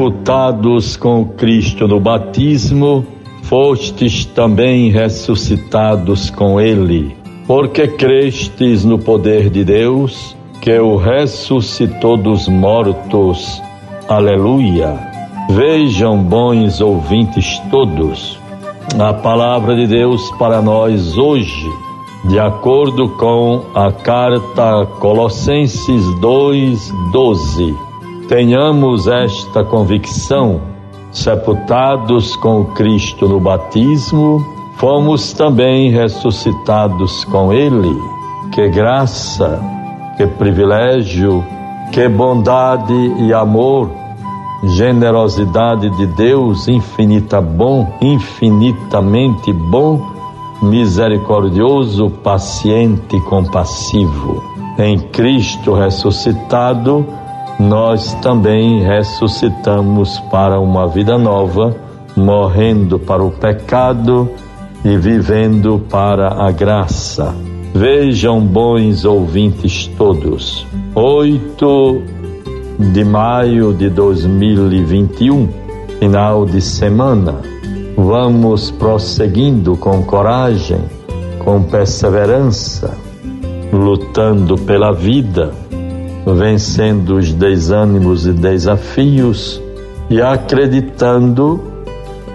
sepultados com Cristo no batismo, fostes também ressuscitados com Ele, porque crestes no poder de Deus, que o ressuscitou dos mortos. Aleluia. Vejam, bons ouvintes todos, a palavra de Deus para nós hoje, de acordo com a carta Colossenses 2:12. Tenhamos esta convicção, sepultados com Cristo no batismo, fomos também ressuscitados com Ele. Que graça, que privilégio, que bondade e amor generosidade de Deus, infinita bom, infinitamente bom, misericordioso, paciente e compassivo. Em Cristo ressuscitado, nós também ressuscitamos para uma vida nova, morrendo para o pecado e vivendo para a graça. Vejam, bons ouvintes todos, oito de maio de 2021, final de semana. Vamos prosseguindo com coragem, com perseverança, lutando pela vida, vencendo os desânimos e desafios e acreditando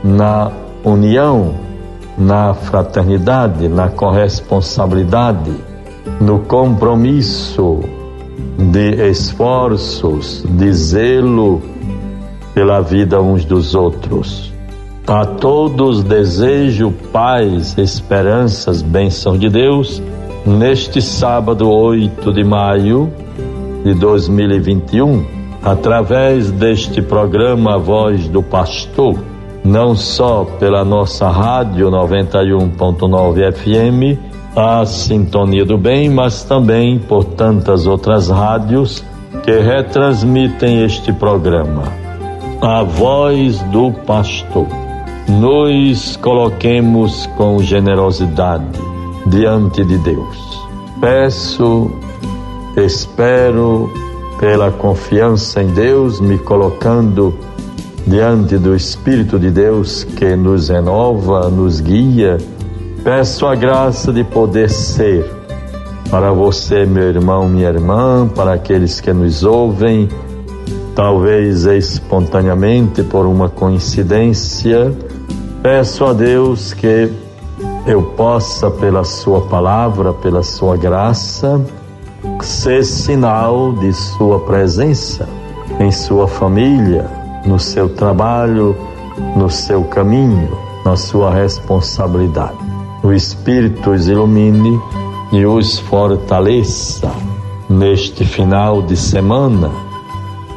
na união, na fraternidade, na corresponsabilidade, no compromisso de esforços, de zelo pela vida uns dos outros. A todos desejo paz, esperanças, bênçãos de Deus neste sábado 8 de maio de 2021, através deste programa Voz do Pastor, não só pela nossa rádio 91.9 FM, a Sintonia do Bem, mas também por tantas outras rádios que retransmitem este programa. A voz do pastor. Nos coloquemos com generosidade diante de Deus. Peço, espero, pela confiança em Deus, me colocando diante do Espírito de Deus que nos renova, nos guia Peço a graça de poder ser para você, meu irmão, minha irmã, para aqueles que nos ouvem, talvez espontaneamente por uma coincidência. Peço a Deus que eu possa, pela Sua palavra, pela Sua graça, ser sinal de Sua presença em Sua família, no seu trabalho, no seu caminho, na sua responsabilidade. O Espírito os ilumine e os fortaleça neste final de semana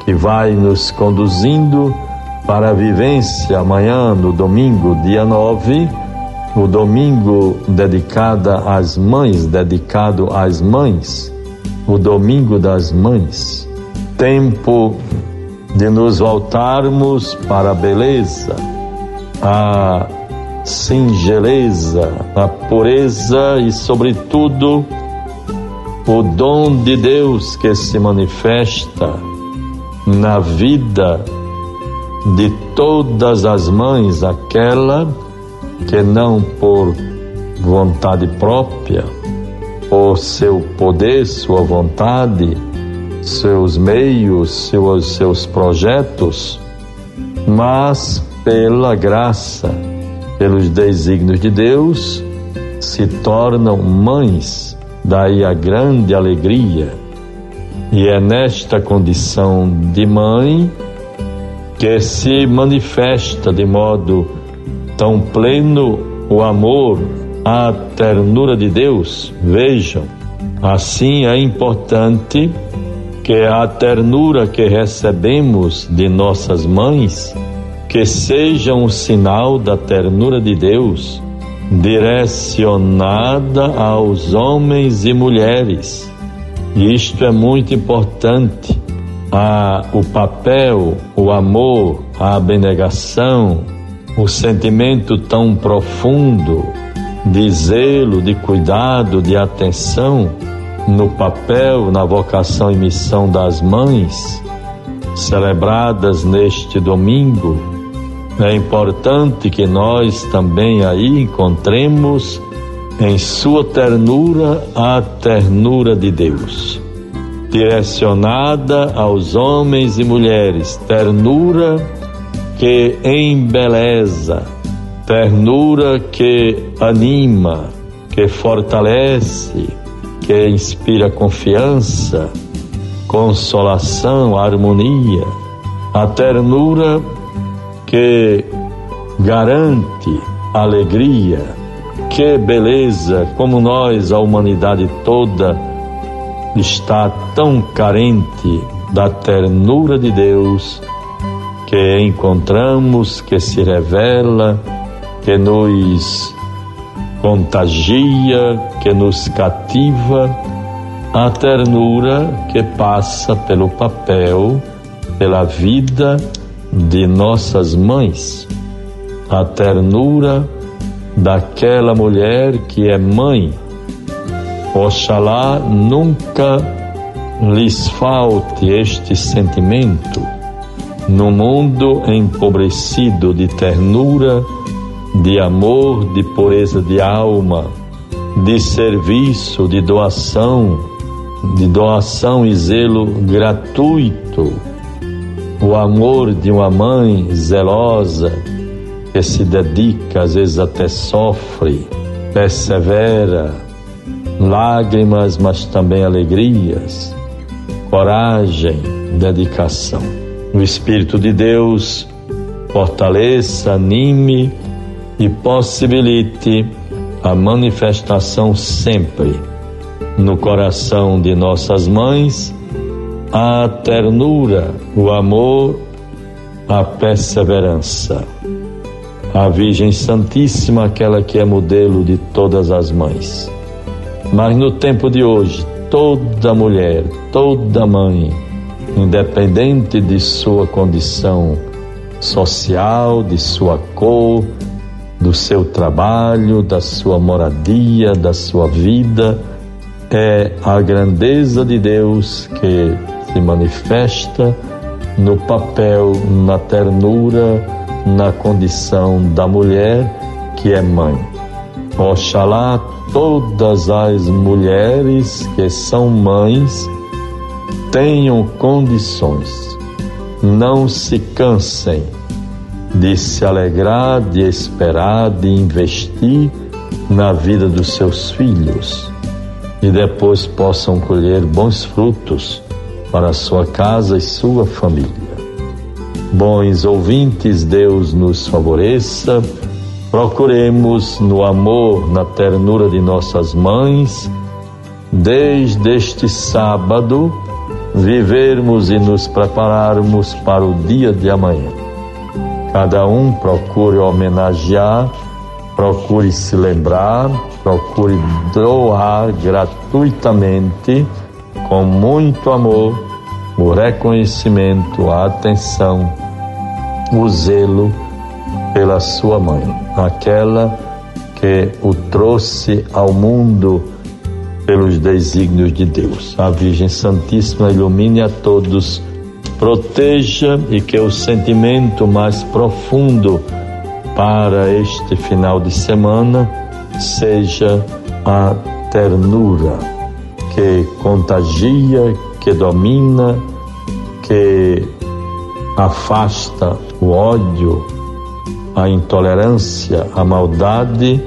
que vai nos conduzindo para a vivência amanhã, no domingo, dia 9, o domingo dedicado às mães, dedicado às mães, o domingo das mães. Tempo de nos voltarmos para a beleza, a singeleza, a pureza e, sobretudo, o dom de Deus que se manifesta na vida de todas as mães, aquela que não por vontade própria, por seu poder, sua vontade, seus meios, seus, seus projetos, mas pela graça pelos desígnios de Deus, se tornam mães, daí a grande alegria. E é nesta condição de mãe que se manifesta de modo tão pleno o amor, a ternura de Deus. Vejam, assim é importante que a ternura que recebemos de nossas mães que seja um sinal da ternura de Deus direcionada aos homens e mulheres. E isto é muito importante. Ah, o papel, o amor, a abnegação, o sentimento tão profundo de zelo, de cuidado, de atenção no papel, na vocação e missão das mães celebradas neste domingo, é importante que nós também aí encontremos em sua ternura a ternura de Deus, direcionada aos homens e mulheres, ternura que embeleza, ternura que anima, que fortalece, que inspira confiança, consolação, harmonia, a ternura que garante alegria, que beleza, como nós, a humanidade toda, está tão carente da ternura de Deus que encontramos, que se revela, que nos contagia, que nos cativa, a ternura que passa pelo papel, pela vida de nossas mães, a ternura daquela mulher que é mãe. Oxalá nunca lhes falte este sentimento no mundo empobrecido de ternura, de amor, de pureza de alma, de serviço, de doação, de doação e zelo gratuito o amor de uma mãe zelosa que se dedica, às vezes até sofre, persevera, lágrimas, mas também alegrias, coragem, dedicação. O Espírito de Deus fortaleça, anime e possibilite a manifestação sempre no coração de nossas mães a ternura, o amor, a perseverança. A Virgem Santíssima, aquela que é modelo de todas as mães. Mas no tempo de hoje, toda mulher, toda mãe, independente de sua condição social, de sua cor, do seu trabalho, da sua moradia, da sua vida, é a grandeza de Deus que se manifesta no papel, na ternura, na condição da mulher que é mãe. Oxalá todas as mulheres que são mães tenham condições, não se cansem de se alegrar, de esperar, de investir na vida dos seus filhos e depois possam colher bons frutos para sua casa e sua família. Bons ouvintes, Deus nos favoreça. Procuremos no amor, na ternura de nossas mães, desde este sábado, vivermos e nos prepararmos para o dia de amanhã. Cada um procure homenagear, procure se lembrar, procure doar gratuitamente com muito amor, o reconhecimento, a atenção, o zelo pela sua mãe, aquela que o trouxe ao mundo pelos desígnios de Deus. A Virgem Santíssima ilumine a todos, proteja e que o sentimento mais profundo para este final de semana seja a ternura que contagia, que domina, que afasta o ódio, a intolerância, a maldade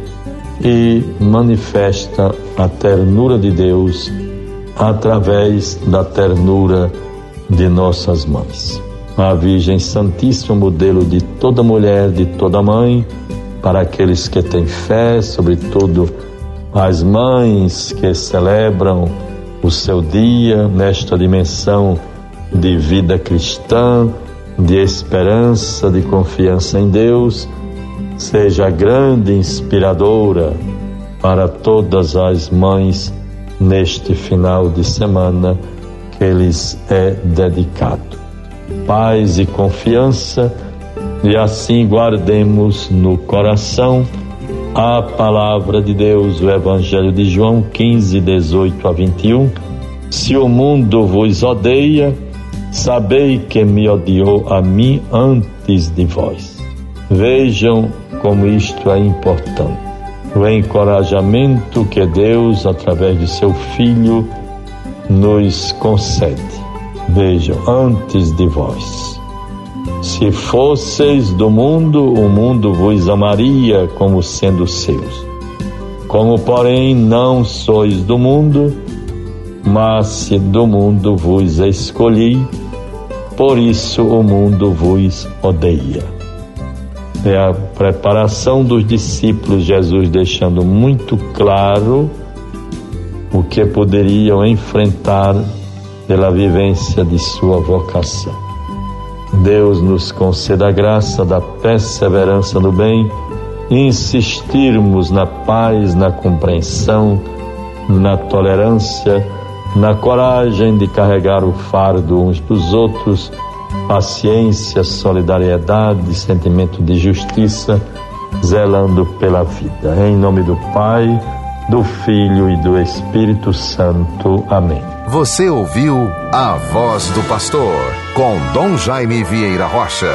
e manifesta a ternura de Deus através da ternura de nossas mães. A Virgem Santíssima, modelo de toda mulher, de toda mãe, para aqueles que têm fé, sobretudo as mães que celebram o seu dia nesta dimensão de vida cristã, de esperança, de confiança em Deus, seja grande inspiradora para todas as mães neste final de semana que lhes é dedicado. Paz e confiança, e assim guardemos no coração a palavra de Deus, o Evangelho de João 15, 18 a 21. Se o mundo vos odeia, Sabei que me odiou a mim antes de vós. Vejam como isto é importante. O encorajamento que Deus, através de seu Filho, nos concede. Vejam, antes de vós. Se fosseis do mundo, o mundo vos amaria como sendo seus. Como, porém, não sois do mundo, mas se do mundo vos escolhi, por isso o mundo vos odeia. É a preparação dos discípulos, Jesus deixando muito claro o que poderiam enfrentar pela vivência de sua vocação. Deus nos conceda a graça da perseverança no bem, insistirmos na paz, na compreensão, na tolerância, na coragem de carregar o fardo uns dos outros, paciência, solidariedade, sentimento de justiça, zelando pela vida. Em nome do Pai, do Filho e do Espírito Santo. Amém. Você ouviu a voz do pastor com Dom Jaime Vieira Rocha.